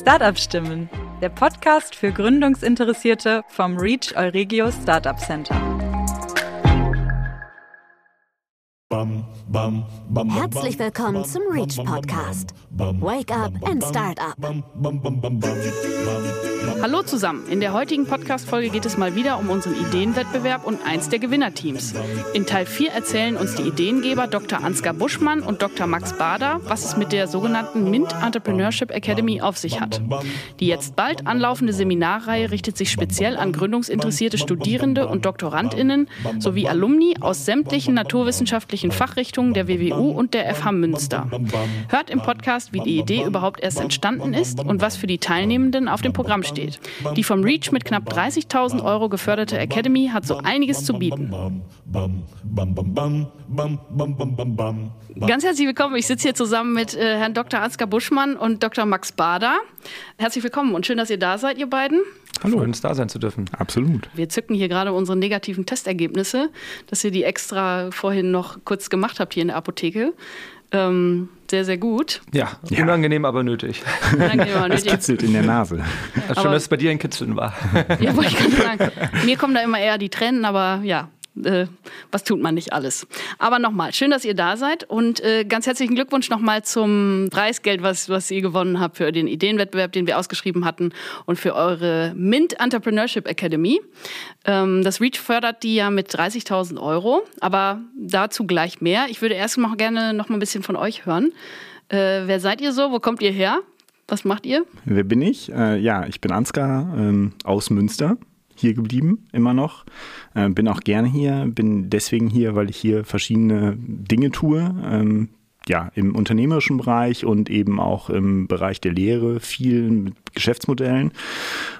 Startup Stimmen, der Podcast für Gründungsinteressierte vom Reach Euregio Startup Center. Herzlich willkommen zum Reach Podcast. Wake up and start up. Hallo zusammen. In der heutigen Podcast-Folge geht es mal wieder um unseren Ideenwettbewerb und eins der Gewinnerteams. In Teil 4 erzählen uns die Ideengeber Dr. Ansgar Buschmann und Dr. Max Bader, was es mit der sogenannten MINT Entrepreneurship Academy auf sich hat. Die jetzt bald anlaufende Seminarreihe richtet sich speziell an gründungsinteressierte Studierende und DoktorandInnen sowie Alumni aus sämtlichen naturwissenschaftlichen Fachrichtungen der WWU und der FH Münster. Hört im Podcast, wie die Idee überhaupt erst entstanden ist und was für die Teilnehmenden auf dem Programm steht. Die vom REACH mit knapp 30.000 Euro geförderte Academy hat so einiges zu bieten. Ganz herzlich willkommen. Ich sitze hier zusammen mit äh, Herrn Dr. Ansgar Buschmann und Dr. Max Bader. Herzlich willkommen und schön, dass ihr da seid, ihr beiden. Hallo. Uns da sein zu dürfen. Absolut. Wir zücken hier gerade unsere negativen Testergebnisse, dass ihr die extra vorhin noch kurz gemacht habt hier in der Apotheke. Ähm, sehr, sehr gut. Ja, ja, unangenehm, aber nötig. Unangenehm, aber nötig. Es kitzelt in der Nase. Ja, schön, dass es bei dir ein Kitzeln war. Ja, wollte ich gerade sagen. Mir kommen da immer eher die Tränen, aber ja, äh, was tut man nicht alles. Aber nochmal, schön, dass ihr da seid und äh, ganz herzlichen Glückwunsch nochmal zum Preisgeld, was, was ihr gewonnen habt für den Ideenwettbewerb, den wir ausgeschrieben hatten und für eure Mint Entrepreneurship Academy. Ähm, das REACH fördert die ja mit 30.000 Euro, aber dazu gleich mehr. Ich würde erst mal gerne noch mal ein bisschen von euch hören. Äh, wer seid ihr so? Wo kommt ihr her? Was macht ihr? Wer bin ich? Äh, ja, ich bin Ansgar ähm, aus Münster hier geblieben, immer noch. Äh, bin auch gerne hier, bin deswegen hier, weil ich hier verschiedene Dinge tue. Ähm, ja, im unternehmerischen Bereich und eben auch im Bereich der Lehre viel mit Geschäftsmodellen.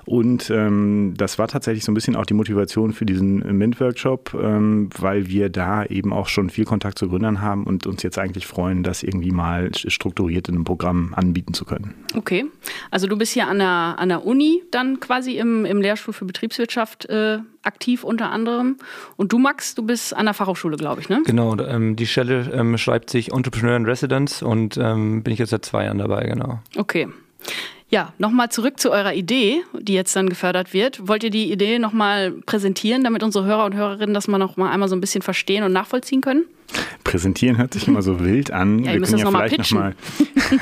Und ähm, das war tatsächlich so ein bisschen auch die Motivation für diesen Mint-Workshop, ähm, weil wir da eben auch schon viel Kontakt zu Gründern haben und uns jetzt eigentlich freuen, das irgendwie mal strukturiert in einem Programm anbieten zu können. Okay, also du bist hier an der, an der Uni dann quasi im, im Lehrstuhl für Betriebswirtschaft äh, aktiv unter anderem. Und du, Max, du bist an der Fachhochschule, glaube ich, ne? Genau, ähm, die Stelle ähm, schreibt sich Entrepreneur in Residence und ähm, bin ich jetzt seit zwei Jahren dabei, genau. Okay. Ja, nochmal zurück zu eurer Idee, die jetzt dann gefördert wird. Wollt ihr die Idee nochmal präsentieren, damit unsere Hörer und Hörerinnen das mal noch mal einmal so ein bisschen verstehen und nachvollziehen können? Präsentieren hört sich immer so wild an. Ja, wir können ja noch vielleicht nochmal.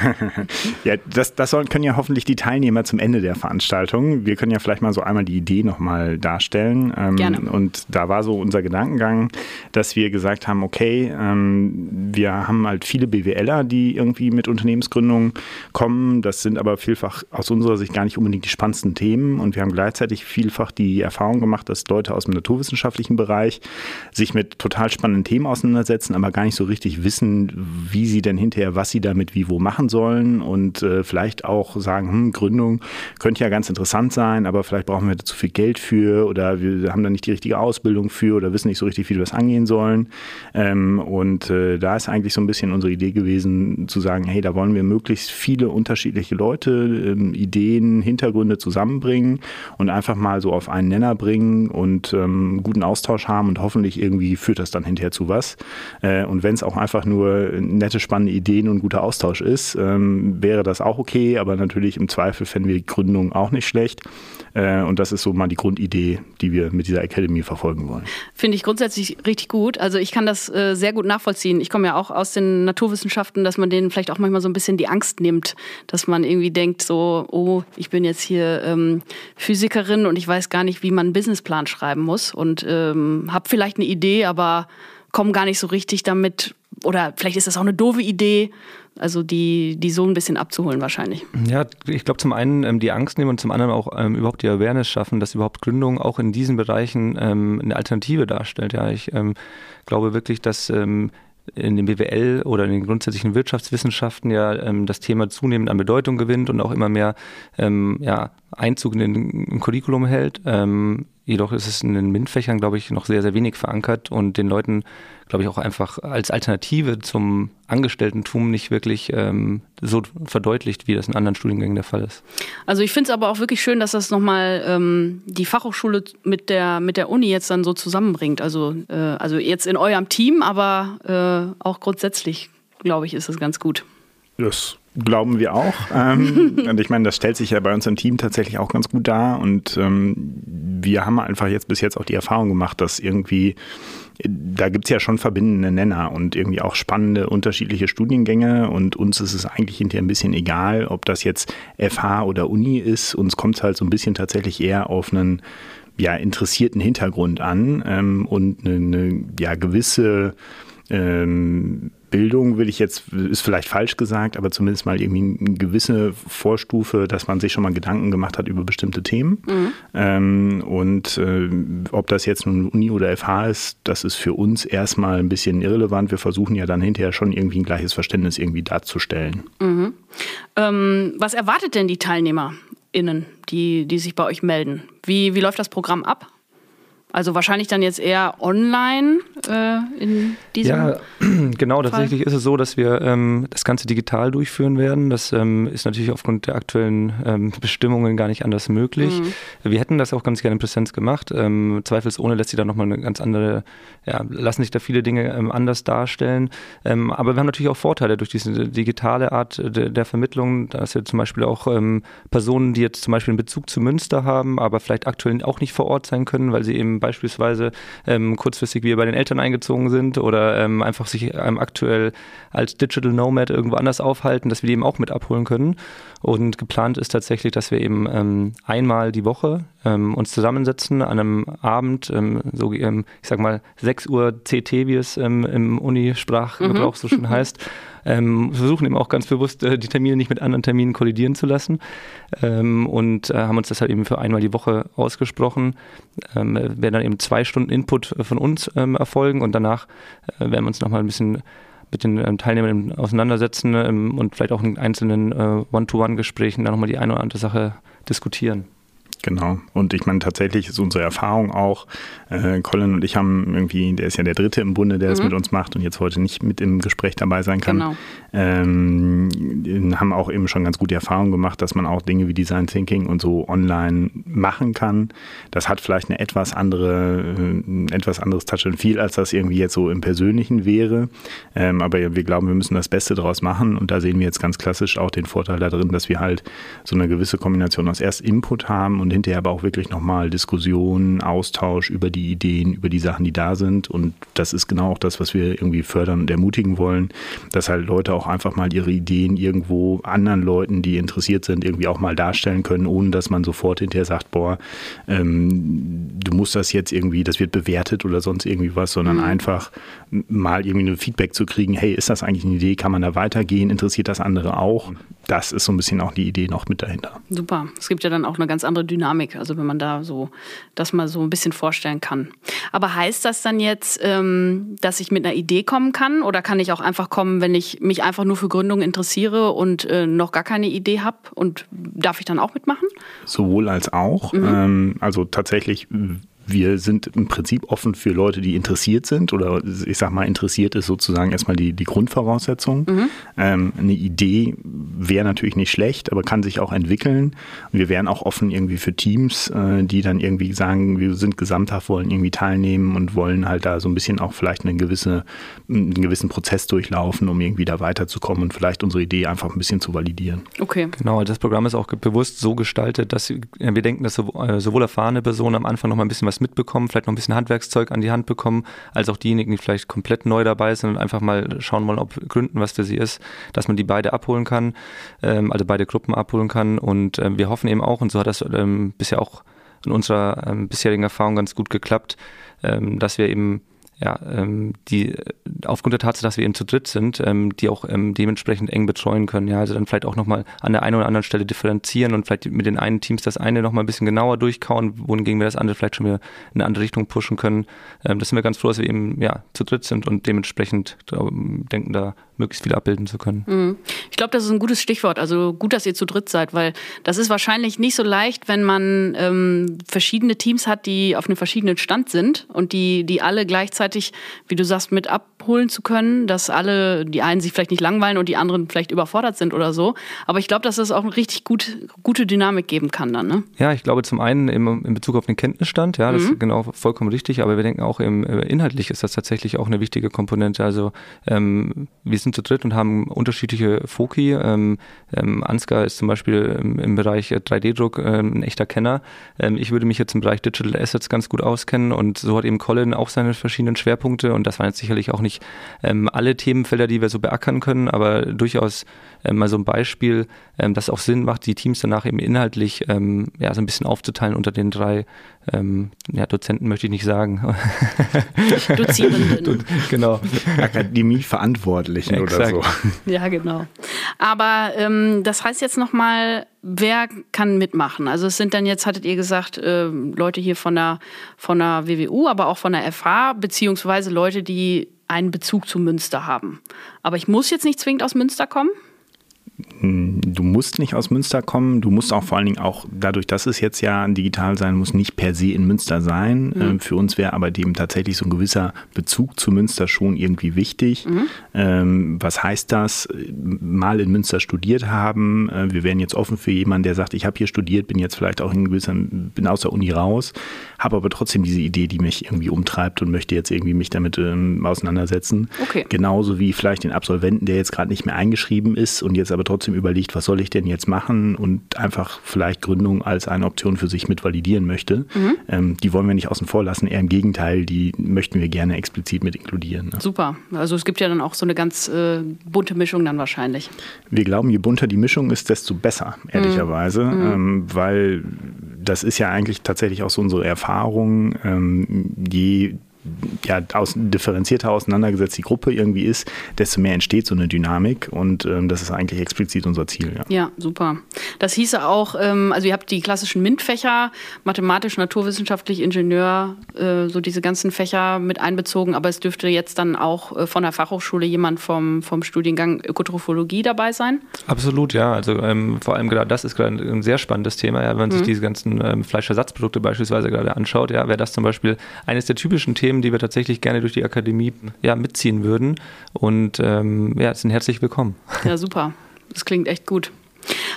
ja, das, das sollen, können ja hoffentlich die Teilnehmer zum Ende der Veranstaltung. Wir können ja vielleicht mal so einmal die Idee nochmal darstellen. Ähm, Gerne. Und da war so unser Gedankengang, dass wir gesagt haben, okay, ähm, wir haben halt viele BWLer, die irgendwie mit Unternehmensgründungen kommen. Das sind aber vielfach aus unserer Sicht gar nicht unbedingt die spannendsten Themen. Und wir haben gleichzeitig vielfach die Erfahrung gemacht, dass Leute aus dem naturwissenschaftlichen Bereich sich mit total spannenden Themen auseinandersetzen umsetzen, aber gar nicht so richtig wissen, wie sie denn hinterher, was sie damit wie wo machen sollen und äh, vielleicht auch sagen, hm, Gründung könnte ja ganz interessant sein, aber vielleicht brauchen wir da zu viel Geld für oder wir haben da nicht die richtige Ausbildung für oder wissen nicht so richtig, wie wir das angehen sollen. Ähm, und äh, da ist eigentlich so ein bisschen unsere Idee gewesen, zu sagen, hey, da wollen wir möglichst viele unterschiedliche Leute, ähm, Ideen, Hintergründe zusammenbringen und einfach mal so auf einen Nenner bringen und ähm, guten Austausch haben und hoffentlich irgendwie führt das dann hinterher zu was. Äh, und wenn es auch einfach nur nette, spannende Ideen und guter Austausch ist, ähm, wäre das auch okay. Aber natürlich im Zweifel fänden wir die Gründung auch nicht schlecht. Äh, und das ist so mal die Grundidee, die wir mit dieser Academy verfolgen wollen. Finde ich grundsätzlich richtig gut. Also ich kann das äh, sehr gut nachvollziehen. Ich komme ja auch aus den Naturwissenschaften, dass man denen vielleicht auch manchmal so ein bisschen die Angst nimmt, dass man irgendwie denkt, so, oh, ich bin jetzt hier ähm, Physikerin und ich weiß gar nicht, wie man einen Businessplan schreiben muss und ähm, habe vielleicht eine Idee, aber kommen gar nicht so richtig damit, oder vielleicht ist das auch eine doofe Idee, also die, die so ein bisschen abzuholen wahrscheinlich. Ja, ich glaube zum einen ähm, die Angst nehmen und zum anderen auch ähm, überhaupt die Awareness schaffen, dass überhaupt Gründung auch in diesen Bereichen ähm, eine Alternative darstellt. Ja, ich ähm, glaube wirklich, dass ähm, in den BWL oder in den grundsätzlichen Wirtschaftswissenschaften ja ähm, das Thema zunehmend an Bedeutung gewinnt und auch immer mehr ähm, ja, Einzug in den Curriculum hält. Ähm, Jedoch ist es in den MINT-Fächern, glaube ich, noch sehr, sehr wenig verankert und den Leuten, glaube ich, auch einfach als Alternative zum Angestellten-Tum nicht wirklich ähm, so verdeutlicht, wie das in anderen Studiengängen der Fall ist. Also ich finde es aber auch wirklich schön, dass das nochmal ähm, die Fachhochschule mit der, mit der Uni jetzt dann so zusammenbringt. Also, äh, also jetzt in eurem Team, aber äh, auch grundsätzlich, glaube ich, ist es ganz gut. Das glauben wir auch. Ähm, und ich meine, das stellt sich ja bei uns im Team tatsächlich auch ganz gut dar. Und ähm, wir haben einfach jetzt bis jetzt auch die Erfahrung gemacht, dass irgendwie da gibt es ja schon verbindende Nenner und irgendwie auch spannende unterschiedliche Studiengänge und uns ist es eigentlich hinterher ein bisschen egal, ob das jetzt FH oder Uni ist. Uns kommt es halt so ein bisschen tatsächlich eher auf einen ja, interessierten Hintergrund an ähm, und eine, eine ja, gewisse ähm, Bildung will ich jetzt, ist vielleicht falsch gesagt, aber zumindest mal irgendwie eine gewisse Vorstufe, dass man sich schon mal Gedanken gemacht hat über bestimmte Themen. Mhm. Ähm, und äh, ob das jetzt nun Uni oder FH ist, das ist für uns erstmal ein bisschen irrelevant. Wir versuchen ja dann hinterher schon irgendwie ein gleiches Verständnis irgendwie darzustellen. Mhm. Ähm, was erwartet denn die TeilnehmerInnen, die, die sich bei euch melden? Wie, wie läuft das Programm ab? Also wahrscheinlich dann jetzt eher online äh, in diesem Ja, genau. Fall. Tatsächlich ist es so, dass wir ähm, das Ganze digital durchführen werden. Das ähm, ist natürlich aufgrund der aktuellen ähm, Bestimmungen gar nicht anders möglich. Mhm. Wir hätten das auch ganz gerne in Präsenz gemacht. Ähm, zweifelsohne lässt sich da nochmal eine ganz andere, ja, lassen sich da viele Dinge ähm, anders darstellen. Ähm, aber wir haben natürlich auch Vorteile durch diese digitale Art de, der Vermittlung, dass wir zum Beispiel auch Personen, die jetzt zum Beispiel einen Bezug zu Münster haben, aber vielleicht aktuell auch nicht vor Ort sein können, weil sie eben beispielsweise ähm, kurzfristig wieder bei den Eltern eingezogen sind oder ähm, einfach sich ähm, aktuell als Digital Nomad irgendwo anders aufhalten, dass wir die eben auch mit abholen können. Und geplant ist tatsächlich, dass wir eben ähm, einmal die Woche ähm, uns zusammensetzen an einem Abend, ähm, so ich sag mal 6 Uhr CT, wie es im Unisprachgebrauch mhm. so schön heißt. Ähm, versuchen eben auch ganz bewusst, äh, die Termine nicht mit anderen Terminen kollidieren zu lassen ähm, und äh, haben uns das halt eben für einmal die Woche ausgesprochen. Ähm, werden dann eben zwei Stunden Input von uns ähm, erfolgen und danach äh, werden wir uns nochmal ein bisschen mit den ähm, Teilnehmern auseinandersetzen ähm, und vielleicht auch in einzelnen äh, One-to-One-Gesprächen dann nochmal die eine oder andere Sache diskutieren. Genau. Und ich meine, tatsächlich ist unsere Erfahrung auch, äh, Colin und ich haben irgendwie, der ist ja der Dritte im Bunde, der mhm. es mit uns macht und jetzt heute nicht mit im Gespräch dabei sein kann, genau. ähm, haben auch eben schon ganz gute Erfahrungen gemacht, dass man auch Dinge wie Design Thinking und so online machen kann. Das hat vielleicht eine etwas andere, ein äh, etwas anderes Touch and Feel, als das irgendwie jetzt so im Persönlichen wäre. Ähm, aber wir glauben, wir müssen das Beste daraus machen und da sehen wir jetzt ganz klassisch auch den Vorteil da drin, dass wir halt so eine gewisse Kombination aus erst Input haben und und hinterher aber auch wirklich nochmal Diskussion, Austausch über die Ideen, über die Sachen, die da sind. Und das ist genau auch das, was wir irgendwie fördern und ermutigen wollen, dass halt Leute auch einfach mal ihre Ideen irgendwo anderen Leuten, die interessiert sind, irgendwie auch mal darstellen können, ohne dass man sofort hinterher sagt, boah, ähm, du musst das jetzt irgendwie, das wird bewertet oder sonst irgendwie was, sondern mhm. einfach mal irgendwie ein Feedback zu kriegen, hey, ist das eigentlich eine Idee, kann man da weitergehen, interessiert das andere auch? Das ist so ein bisschen auch die Idee noch mit dahinter. Super. Es gibt ja dann auch eine ganz andere Dynamik Dynamik, also wenn man da so das mal so ein bisschen vorstellen kann. Aber heißt das dann jetzt, ähm, dass ich mit einer Idee kommen kann oder kann ich auch einfach kommen, wenn ich mich einfach nur für Gründung interessiere und äh, noch gar keine Idee habe und darf ich dann auch mitmachen? Sowohl als auch. Mhm. Ähm, also tatsächlich wir sind im Prinzip offen für Leute, die interessiert sind oder ich sag mal, interessiert ist sozusagen erstmal die, die Grundvoraussetzung. Mhm. Ähm, eine Idee wäre natürlich nicht schlecht, aber kann sich auch entwickeln. wir wären auch offen irgendwie für Teams, äh, die dann irgendwie sagen, wir sind gesamthaft, wollen irgendwie teilnehmen und wollen halt da so ein bisschen auch vielleicht einen, gewisse, einen gewissen Prozess durchlaufen, um irgendwie da weiterzukommen und vielleicht unsere Idee einfach ein bisschen zu validieren. Okay. Genau, das Programm ist auch bewusst so gestaltet, dass wir denken, dass äh, sowohl erfahrene Personen am Anfang noch mal ein bisschen was mitbekommen, vielleicht noch ein bisschen Handwerkszeug an die Hand bekommen, als auch diejenigen, die vielleicht komplett neu dabei sind und einfach mal schauen wollen, ob Gründen was für sie ist, dass man die beide abholen kann, ähm, also beide Gruppen abholen kann. Und ähm, wir hoffen eben auch, und so hat das ähm, bisher auch in unserer ähm, bisherigen Erfahrung ganz gut geklappt, ähm, dass wir eben ja, ähm, die aufgrund der Tatsache, dass wir eben zu dritt sind, ähm, die auch ähm, dementsprechend eng betreuen können. Ja, also dann vielleicht auch nochmal an der einen oder anderen Stelle differenzieren und vielleicht mit den einen Teams das eine nochmal ein bisschen genauer durchkauen, wohingegen wir das andere vielleicht schon wieder in eine andere Richtung pushen können. Ähm, das sind wir ganz froh, dass wir eben ja zu dritt sind und dementsprechend denken, da möglichst viel abbilden zu können. Mhm. Ich glaube, das ist ein gutes Stichwort. Also gut, dass ihr zu dritt seid, weil das ist wahrscheinlich nicht so leicht, wenn man ähm, verschiedene Teams hat, die auf einem verschiedenen Stand sind und die, die alle gleichzeitig gleichzeitig, wie du sagst, mit abholen zu können, dass alle, die einen sich vielleicht nicht langweilen und die anderen vielleicht überfordert sind oder so. Aber ich glaube, dass das auch eine richtig gut, gute Dynamik geben kann dann. Ne? Ja, ich glaube zum einen im, in Bezug auf den Kenntnisstand, ja, das mhm. ist genau vollkommen richtig, aber wir denken auch im, äh, inhaltlich ist das tatsächlich auch eine wichtige Komponente. Also ähm, wir sind zu dritt und haben unterschiedliche Foki. Ähm, ähm, Ansgar ist zum Beispiel im, im Bereich 3D-Druck ähm, ein echter Kenner. Ähm, ich würde mich jetzt im Bereich Digital Assets ganz gut auskennen und so hat eben Colin auch seine verschiedenen Schwerpunkte und das waren jetzt sicherlich auch nicht ähm, alle Themenfelder, die wir so beackern können, aber durchaus ähm, mal so ein Beispiel, ähm, das auch Sinn macht, die Teams danach eben inhaltlich ähm, ja, so ein bisschen aufzuteilen unter den drei ähm, ja, Dozenten möchte ich nicht sagen. Dozierenden. genau. Akademieverantwortlichen oder so. Ja, genau. Aber ähm, das heißt jetzt nochmal, wer kann mitmachen? Also es sind dann jetzt, hattet ihr gesagt, äh, Leute hier von der, von der WWU, aber auch von der FH, beziehungsweise Leute, die einen Bezug zu Münster haben. Aber ich muss jetzt nicht zwingend aus Münster kommen? Du musst nicht aus Münster kommen. Du musst auch vor allen Dingen auch dadurch, dass es jetzt ja digital sein muss, nicht per se in Münster sein. Mhm. Ähm, für uns wäre aber dem tatsächlich so ein gewisser Bezug zu Münster schon irgendwie wichtig. Mhm. Ähm, was heißt das? Mal in Münster studiert haben. Äh, wir wären jetzt offen für jemanden, der sagt, ich habe hier studiert, bin jetzt vielleicht auch in gewisser, bin aus der Uni raus, habe aber trotzdem diese Idee, die mich irgendwie umtreibt und möchte jetzt irgendwie mich damit ähm, auseinandersetzen. Okay. Genauso wie vielleicht den Absolventen, der jetzt gerade nicht mehr eingeschrieben ist und jetzt aber trotzdem überlegt, was soll ich denn jetzt machen und einfach vielleicht Gründung als eine Option für sich mit validieren möchte. Mhm. Ähm, die wollen wir nicht außen vor lassen, eher im Gegenteil, die möchten wir gerne explizit mit inkludieren. Ne? Super. Also es gibt ja dann auch so eine ganz äh, bunte Mischung dann wahrscheinlich. Wir glauben, je bunter die Mischung ist, desto besser, ehrlicherweise, mhm. mhm. ähm, weil das ist ja eigentlich tatsächlich auch so unsere Erfahrung. Ähm, je ja, aus, differenzierter auseinandergesetzt die Gruppe irgendwie ist, desto mehr entsteht so eine Dynamik und ähm, das ist eigentlich explizit unser Ziel. Ja, ja super. Das hieße auch, ähm, also ihr habt die klassischen MINT-Fächer, mathematisch, naturwissenschaftlich, Ingenieur, äh, so diese ganzen Fächer mit einbezogen, aber es dürfte jetzt dann auch äh, von der Fachhochschule jemand vom, vom Studiengang Ökotrophologie dabei sein? Absolut, ja. Also ähm, vor allem gerade das ist gerade ein sehr spannendes Thema, ja, wenn man mhm. sich diese ganzen ähm, Fleischersatzprodukte beispielsweise gerade anschaut, ja, wäre das zum Beispiel eines der typischen Themen, Themen, die wir tatsächlich gerne durch die Akademie ja, mitziehen würden. Und ähm, ja, sind herzlich willkommen. Ja, super. Das klingt echt gut.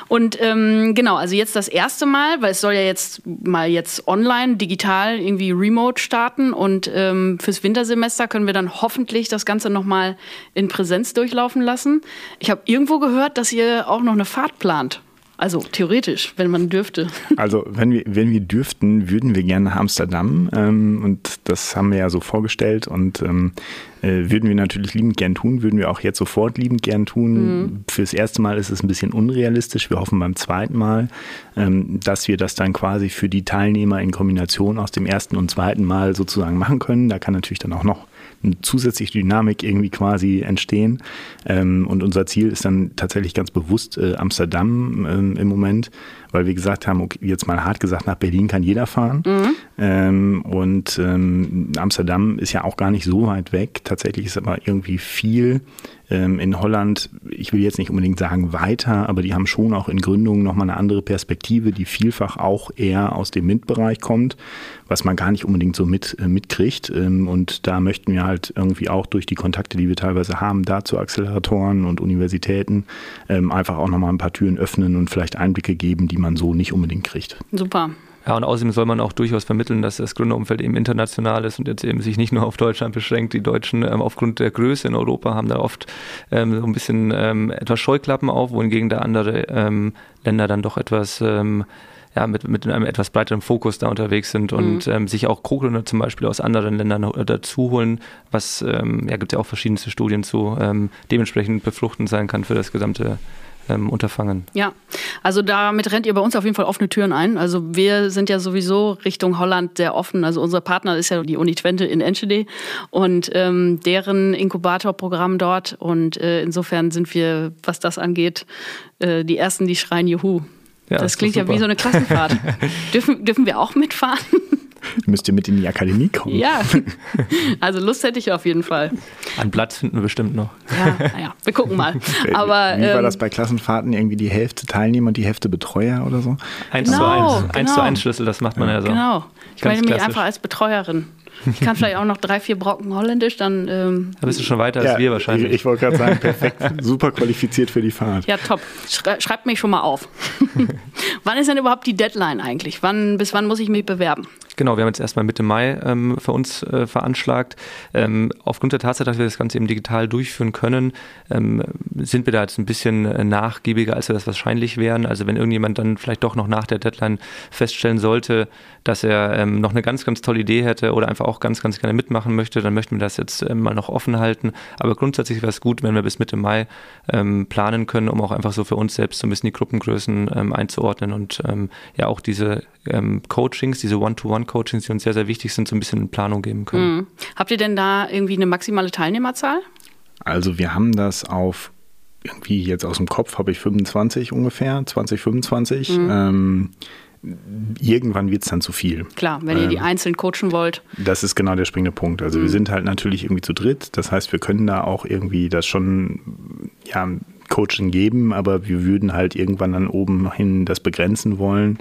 Und ähm, genau, also jetzt das erste Mal, weil es soll ja jetzt mal jetzt online, digital, irgendwie remote starten. Und ähm, fürs Wintersemester können wir dann hoffentlich das Ganze nochmal in Präsenz durchlaufen lassen. Ich habe irgendwo gehört, dass ihr auch noch eine Fahrt plant. Also theoretisch, wenn man dürfte. Also wenn wir, wenn wir dürften, würden wir gerne nach Amsterdam. Ähm, und das haben wir ja so vorgestellt und ähm, äh, würden wir natürlich liebend gern tun, würden wir auch jetzt sofort liebend gern tun. Mhm. Fürs erste Mal ist es ein bisschen unrealistisch. Wir hoffen beim zweiten Mal, dass wir das dann quasi für die Teilnehmer in Kombination aus dem ersten und zweiten Mal sozusagen machen können. Da kann natürlich dann auch noch eine zusätzliche Dynamik irgendwie quasi entstehen. Ähm, und unser Ziel ist dann tatsächlich ganz bewusst äh, Amsterdam ähm, im Moment, weil wir gesagt haben, okay, jetzt mal hart gesagt, nach Berlin kann jeder fahren. Mhm. Ähm, und ähm, Amsterdam ist ja auch gar nicht so weit weg. Tatsächlich ist aber irgendwie viel ähm, in Holland, ich will jetzt nicht unbedingt sagen weiter, aber die haben schon auch in Gründungen nochmal eine andere Perspektive, die vielfach auch eher aus dem MINT-Bereich kommt, was man gar nicht unbedingt so mit, äh, mitkriegt. Ähm, und da möchten wir halt irgendwie auch durch die Kontakte, die wir teilweise haben, da zu Acceleratoren und Universitäten ähm, einfach auch nochmal ein paar Türen öffnen und vielleicht Einblicke geben, die man so nicht unbedingt kriegt. Super. Ja, und außerdem soll man auch durchaus vermitteln, dass das Gründerumfeld eben international ist und jetzt eben sich nicht nur auf Deutschland beschränkt. Die Deutschen ähm, aufgrund der Größe in Europa haben da oft ähm, so ein bisschen ähm, etwas Scheuklappen auf, wohingegen da andere ähm, Länder dann doch etwas ähm, ja, mit, mit einem etwas breiteren Fokus da unterwegs sind und mhm. ähm, sich auch Co-Gründer zum Beispiel aus anderen Ländern dazu holen, was ähm, ja, gibt ja auch verschiedenste Studien zu, ähm, dementsprechend befruchtend sein kann für das gesamte ähm, Unterfangen. Ja, also damit rennt ihr bei uns auf jeden Fall offene Türen ein. Also wir sind ja sowieso Richtung Holland sehr offen. Also unser Partner ist ja die Uni Twente in Enschede und ähm, deren Inkubatorprogramm dort. Und äh, insofern sind wir, was das angeht, äh, die Ersten, die schreien Juhu. Ja, das klingt ja wie so eine Klassenfahrt. dürfen, dürfen wir auch mitfahren? Müsst ihr mit in die Akademie kommen. Ja, also Lust hätte ich auf jeden Fall. An Platz finden wir bestimmt noch. Ja, naja, wir gucken mal. Aber, Wie war ähm, das bei Klassenfahrten? Irgendwie die Hälfte Teilnehmer und die Hälfte Betreuer oder so? Eins genau, zu eins. Eins genau. zu eins Schlüssel, das macht man ja, ja so. Genau. Ich meine mich einfach als Betreuerin. Ich kann vielleicht auch noch drei, vier Brocken Holländisch, dann. Ähm, da bist du schon weiter als wir wahrscheinlich. Ich, ich wollte gerade sagen, perfekt, super qualifiziert für die Fahrt. Ja, top. Schreibt mich schon mal auf. wann ist denn überhaupt die Deadline eigentlich? Wann, bis wann muss ich mich bewerben? Genau, wir haben jetzt erstmal Mitte Mai ähm, für uns äh, veranschlagt. Ähm, aufgrund der Tatsache, dass wir das Ganze eben digital durchführen können, ähm, sind wir da jetzt ein bisschen äh, nachgiebiger, als wir das wahrscheinlich wären. Also wenn irgendjemand dann vielleicht doch noch nach der Deadline feststellen sollte, dass er ähm, noch eine ganz, ganz tolle Idee hätte oder einfach auch ganz, ganz gerne mitmachen möchte, dann möchten wir das jetzt äh, mal noch offen halten. Aber grundsätzlich wäre es gut, wenn wir bis Mitte Mai ähm, planen können, um auch einfach so für uns selbst so ein bisschen die Gruppengrößen ähm, einzuordnen und ja auch diese Coachings, diese One-to-One One-Coachings, die uns sehr, sehr wichtig sind, so ein bisschen in Planung geben können. Mhm. Habt ihr denn da irgendwie eine maximale Teilnehmerzahl? Also wir haben das auf irgendwie jetzt aus dem Kopf habe ich 25 ungefähr, 2025. Mhm. Ähm, irgendwann wird es dann zu viel. Klar, wenn ihr die ähm, einzeln coachen wollt. Das ist genau der springende Punkt. Also mhm. wir sind halt natürlich irgendwie zu dritt. Das heißt, wir können da auch irgendwie das schon ja, Coaching geben, aber wir würden halt irgendwann dann oben hin das begrenzen wollen,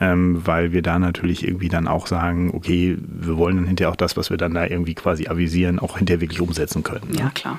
ähm, weil wir da natürlich irgendwie dann auch sagen, okay, wir wollen dann hinterher auch das, was wir dann da irgendwie quasi avisieren, auch hinterher wirklich umsetzen können. Ne? Ja, klar.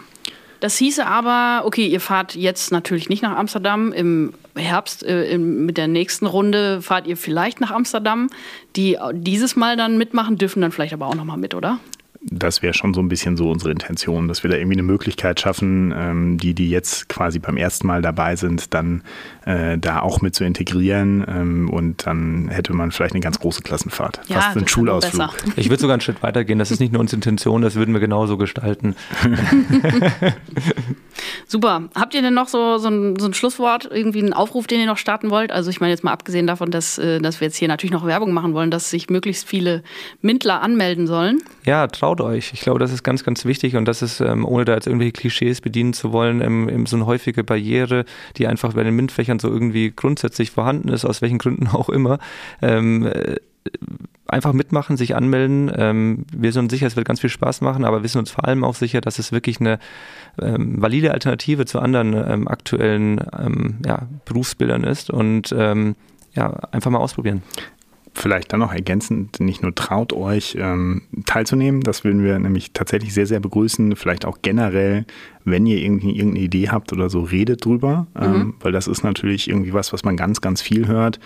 Das hieße aber, okay, ihr fahrt jetzt natürlich nicht nach Amsterdam. Im Herbst äh, im, mit der nächsten Runde fahrt ihr vielleicht nach Amsterdam. Die dieses Mal dann mitmachen, dürfen dann vielleicht aber auch nochmal mit, oder? Das wäre schon so ein bisschen so unsere Intention, dass wir da irgendwie eine Möglichkeit schaffen, ähm, die, die jetzt quasi beim ersten Mal dabei sind, dann äh, da auch mit zu integrieren. Ähm, und dann hätte man vielleicht eine ganz große Klassenfahrt. Ja, Fast ein Schulausflug. Ich würde sogar einen Schritt weitergehen. Das ist nicht nur unsere Intention, das würden wir genauso gestalten. Super. Habt ihr denn noch so, so, ein, so ein Schlusswort, irgendwie einen Aufruf, den ihr noch starten wollt? Also ich meine jetzt mal abgesehen davon, dass, äh, dass wir jetzt hier natürlich noch Werbung machen wollen, dass sich möglichst viele Mintler anmelden sollen. Ja, traut euch. Ich glaube, das ist ganz, ganz wichtig und das ist, ähm, ohne da jetzt irgendwelche Klischees bedienen zu wollen, ähm, so eine häufige Barriere, die einfach bei den MINT-Fächern so irgendwie grundsätzlich vorhanden ist, aus welchen Gründen auch immer. Ähm, äh, einfach mitmachen, sich anmelden. Ähm, wir sind uns sicher, es wird ganz viel Spaß machen, aber wir sind uns vor allem auch sicher, dass es wirklich eine ähm, valide Alternative zu anderen ähm, aktuellen ähm, ja, Berufsbildern ist und ähm, ja, einfach mal ausprobieren vielleicht dann noch ergänzend, nicht nur traut euch ähm, teilzunehmen, das würden wir nämlich tatsächlich sehr, sehr begrüßen. Vielleicht auch generell, wenn ihr irgendwie irgendeine Idee habt oder so, redet drüber, ähm, mhm. ähm, weil das ist natürlich irgendwie was, was man ganz, ganz viel hört.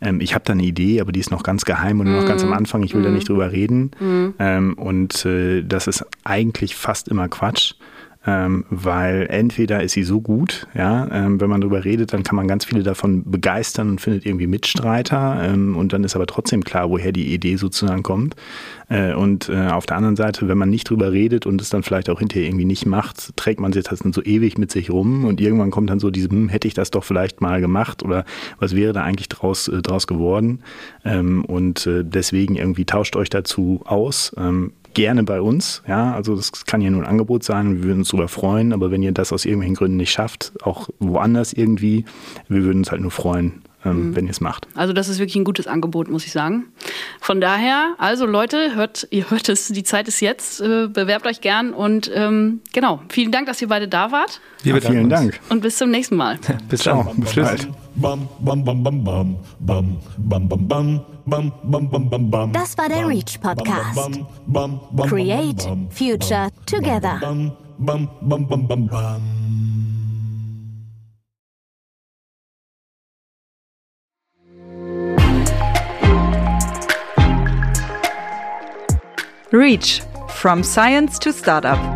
Ähm, ich habe da eine Idee, aber die ist noch ganz geheim und mhm. noch ganz am mhm. Anfang, ich will mhm. da nicht drüber reden. Mhm. Ähm, und äh, das ist eigentlich fast immer Quatsch ähm, weil entweder ist sie so gut, ja, ähm, wenn man darüber redet, dann kann man ganz viele davon begeistern und findet irgendwie Mitstreiter ähm, und dann ist aber trotzdem klar, woher die Idee sozusagen kommt. Äh, und äh, auf der anderen Seite, wenn man nicht drüber redet und es dann vielleicht auch hinterher irgendwie nicht macht, trägt man sich das dann so ewig mit sich rum und irgendwann kommt dann so diese, hm, hätte ich das doch vielleicht mal gemacht oder was wäre da eigentlich draus, äh, draus geworden? Ähm, und äh, deswegen irgendwie tauscht euch dazu aus ähm, gerne bei uns. Ja, also das kann ja nur ein Angebot sein. Wir würden uns darüber freuen. Aber wenn ihr das aus irgendwelchen Gründen nicht schafft, auch woanders irgendwie, wir würden uns halt nur freuen, ähm, mhm. wenn ihr es macht. Also das ist wirklich ein gutes Angebot, muss ich sagen. Von daher, also Leute, hört, ihr hört es, die Zeit ist jetzt. Äh, bewerbt euch gern und ähm, genau, vielen Dank, dass ihr beide da wart. Ja, vielen Dank. Und bis zum nächsten Mal. bis Ciao. Bis bald. bum bum bum. Das war der Reach Podcast. Create Future Together. Reach from science to startup.